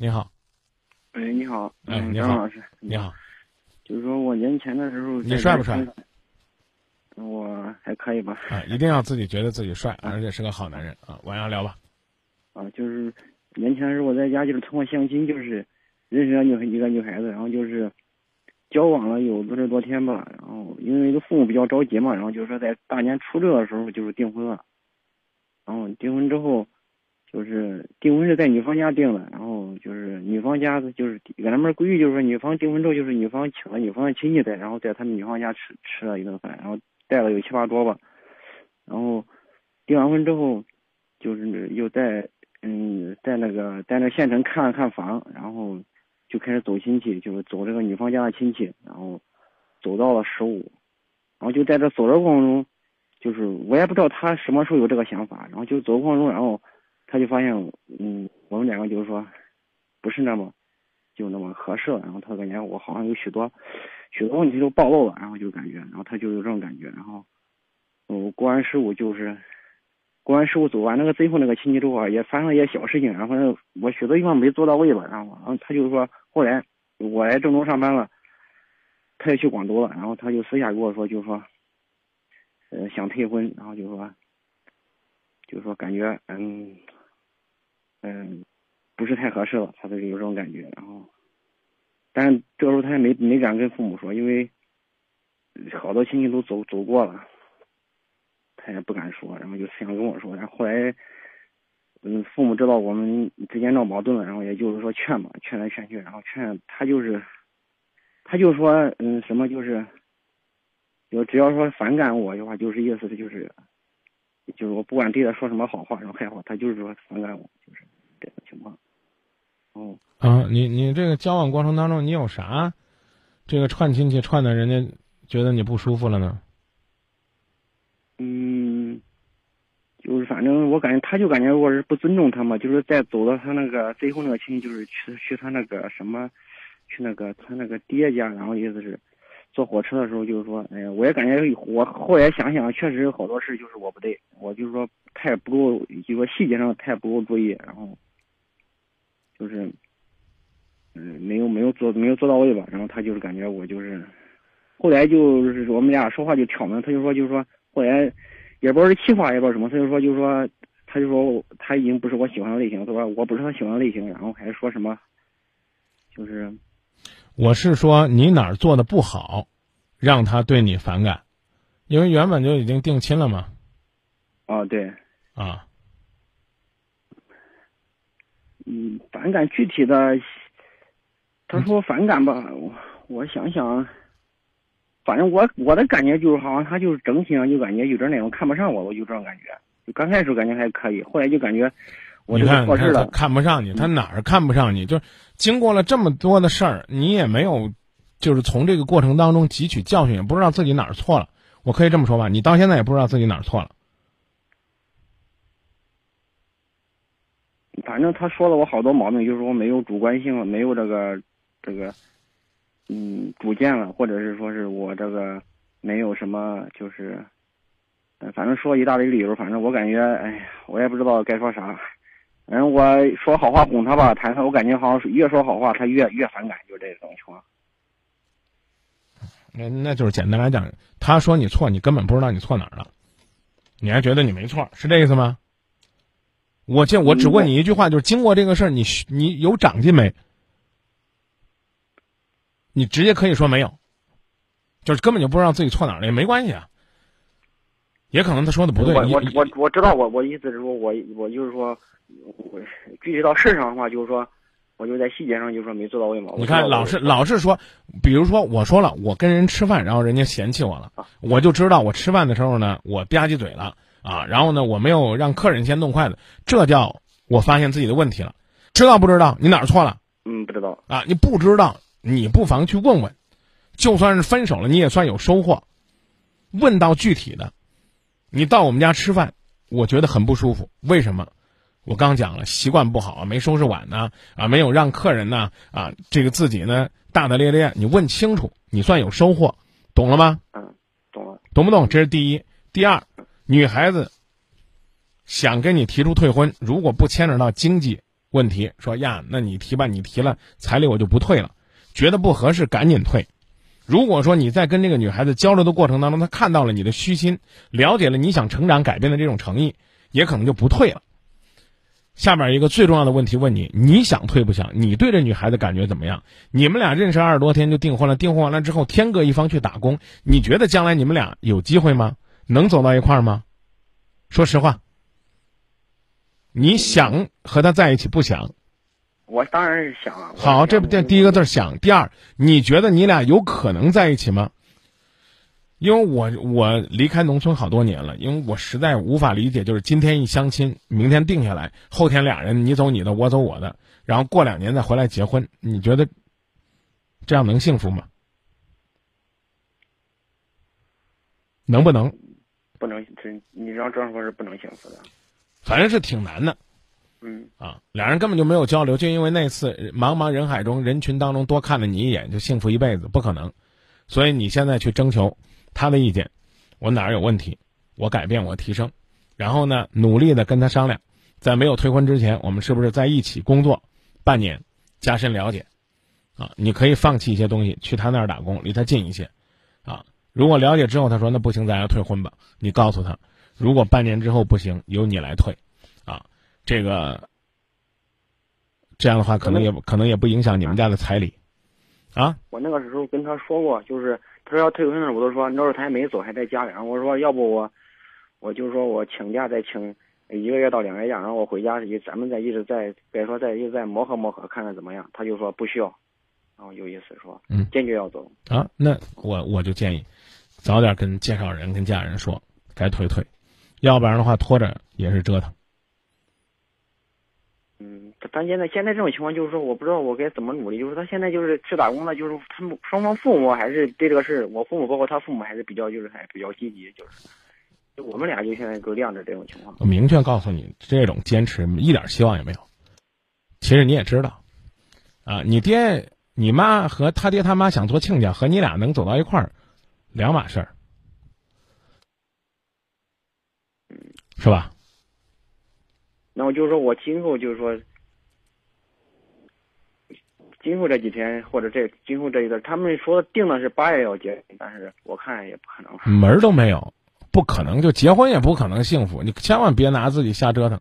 你好，哎，你好，哎，好张老师，你好，就是说我年前的时候，你帅不帅？我还可以吧，啊，一定要自己觉得自己帅，而且是个好男人啊。晚上聊吧。啊，就是年前的时候我在家就是通过相亲，就是认识了女一个女孩子，然后就是交往了有二十多天吧，然后因为这父母比较着急嘛，然后就是说在大年初六的时候就是订婚了，然后订婚之后。就是订婚是在女方家订的，女方家就是搁那边规矩，就是说女方订婚之后，就是女方请了女方的亲戚在，然后在他们女方家吃吃了一顿饭，然后带了有七八桌吧，然后订完婚之后，就是又在嗯在那个在那县城看了看房，然后就开始走亲戚，就是走这个女方家的亲戚，然后走到了十五，然后就在这走的过程中，就是我也不知道他什么时候有这个想法，然后就走的过程中，然后。他就发现，嗯，我们两个就是说，不是那么，就那么合适了。然后他感觉我好像有许多，许多问题都暴露了。然后就感觉，然后他就有这种感觉。然后，我过完十五就是，过完十五走完那个最后那个亲戚之后啊，也发生了一些小事情。然后我许多地方没做到位吧。然后，然后他就说，后来我来郑州上班了，他也去广州了。然后他就私下跟我说，就说，呃，想退婚。然后就说，就说感觉，嗯。嗯，不是太合适了，他就有这种感觉。然后，但是这时候他也没没敢跟父母说，因为好多亲戚都走走过了，他也不敢说。然后就想跟我说。然后后来，嗯，父母知道我们之间闹矛盾了，然后也就是说劝嘛，劝来劝去，然后劝他就是，他就说，嗯，什么就是，就只要说反感我的话，就是意思就是。就是我不管对他说什么好话，然后坏话，他就是说反感我，就是这种情况。哦，啊，你你这个交往过程当中，你有啥这个串亲戚串的，人家觉得你不舒服了呢？嗯，就是反正我感觉，他就感觉我是不尊重他嘛，就是在走到他那个最后那个亲戚，就是去去他那个什么，去那个他那个爹家，然后意思是。坐火车的时候，就是说，哎呀，我也感觉我后来想想，确实有好多事就是我不对，我就是说太不够，就说细节上太不够注意，然后就是，嗯，没有没有做没有做到位吧。然后他就是感觉我就是，后来就是我们俩说话就挑明，他就说就是说后来也不知道是气话也不知道什么，他就说就是说他就说他已经不是我喜欢的类型，他说我不是他喜欢的类型，然后还说什么，就是。我是说你哪儿做的不好，让他对你反感，因为原本就已经定亲了嘛。啊，对。啊。嗯，反感具体的，他说反感吧，我我想想，反正我我的感觉就是好像他就是整体上就感觉有点那种看不上我，我就这种感觉。就刚开始感觉还可以，后来就感觉。你看，他看不上你，他哪儿看不上你？就是经过了这么多的事儿，你也没有，就是从这个过程当中汲取教训，也不知道自己哪儿错了。我可以这么说吧，你到现在也不知道自己哪儿错了。反正他说了我好多毛病，就是我没有主观性，没有这个这个，嗯，主见了，或者是说是我这个没有什么，就是，反正说一大堆理由，反正我感觉，哎呀，我也不知道该说啥。反正，我说好话哄他吧，谈他，我感觉好像越说好话，他越越反感，就这种情况。那那就是简单来讲，他说你错，你根本不知道你错哪儿了，你还觉得你没错，是这意思吗？我这我只问你一句话，就是经过这个事儿，你你有长进没？你直接可以说没有，就是根本就不知道自己错哪儿了，也没关系啊。也可能他说的不对。我我我我知道，我我意思是说，我我就是说。我具体到事上的话，就是说，我就在细节上就是说没做到位嘛。你看，老是老是说，比如说我说了，我跟人吃饭，然后人家嫌弃我了，我就知道我吃饭的时候呢，我吧唧嘴了啊，然后呢，我没有让客人先动筷子，这叫我发现自己的问题了。知道不知道？你哪儿错了？嗯，不知道啊。你不知道，你不妨去问问，就算是分手了，你也算有收获。问到具体的，你到我们家吃饭，我觉得很不舒服，为什么？我刚讲了，习惯不好，没收拾碗呢，啊，没有让客人呢，啊，这个自己呢大大咧咧，你问清楚，你算有收获，懂了吗？嗯，懂了。懂不懂？这是第一。第二，女孩子想跟你提出退婚，如果不牵扯到经济问题，说呀，那你提吧，你提了彩礼我就不退了，觉得不合适赶紧退。如果说你在跟这个女孩子交流的过程当中，她看到了你的虚心，了解了你想成长改变的这种诚意，也可能就不退了。下面一个最重要的问题问你：你想退不想？你对这女孩子感觉怎么样？你们俩认识二十多天就订婚了，订婚完了之后天各一方去打工，你觉得将来你们俩有机会吗？能走到一块儿吗？说实话，你想和他在一起不想？我当然是想啊。好，这不这第一个字想。第二，你觉得你俩有可能在一起吗？因为我我离开农村好多年了，因为我实在无法理解，就是今天一相亲，明天定下来，后天俩人你走你的，我走我的，然后过两年再回来结婚，你觉得这样能幸福吗？能不能？不能，这你要这样说是不能幸福的。反正是挺难的。嗯啊，俩人根本就没有交流，就因为那次茫茫人海中人群当中多看了你一眼就幸福一辈子，不可能。所以你现在去征求。他的意见，我哪儿有问题，我改变，我提升，然后呢，努力的跟他商量，在没有退婚之前，我们是不是在一起工作半年，加深了解，啊，你可以放弃一些东西，去他那儿打工，离他近一些，啊，如果了解之后他说那不行，咱要退婚吧，你告诉他，如果半年之后不行，由你来退，啊，这个这样的话可能也可能也不影响你们家的彩礼，啊，我那个时候跟他说过，就是。他说要退婚了，我都说那时候他还没走，还在家里。然后我说要不我，我就说我请假再请一个月到两个月假，然后我回家一咱们再一直在别说再一直在磨合磨合，看看怎么样。他就说不需要，然后有意思说，嗯，坚决要走啊。那我我就建议，早点跟介绍人跟家人说该退退，要不然的话拖着也是折腾。嗯，他现在现在这种情况就是说，我不知道我该怎么努力。就是他现在就是去打工了，就是他们双方父母还是对这个事，我父母包括他父母还是比较就是还比较积极，就是就我们俩就现在都晾着这种情况。我明确告诉你，这种坚持一点希望也没有。其实你也知道，啊，你爹你妈和他爹他妈想做亲家，和你俩能走到一块儿，两码事儿，是吧？那我就是说，我今后就是说，今后这几天或者这今后这一段，他们说定的是八月要结，但是我看也不可能，门儿都没有，不可能就结婚也不可能幸福，你千万别拿自己瞎折腾。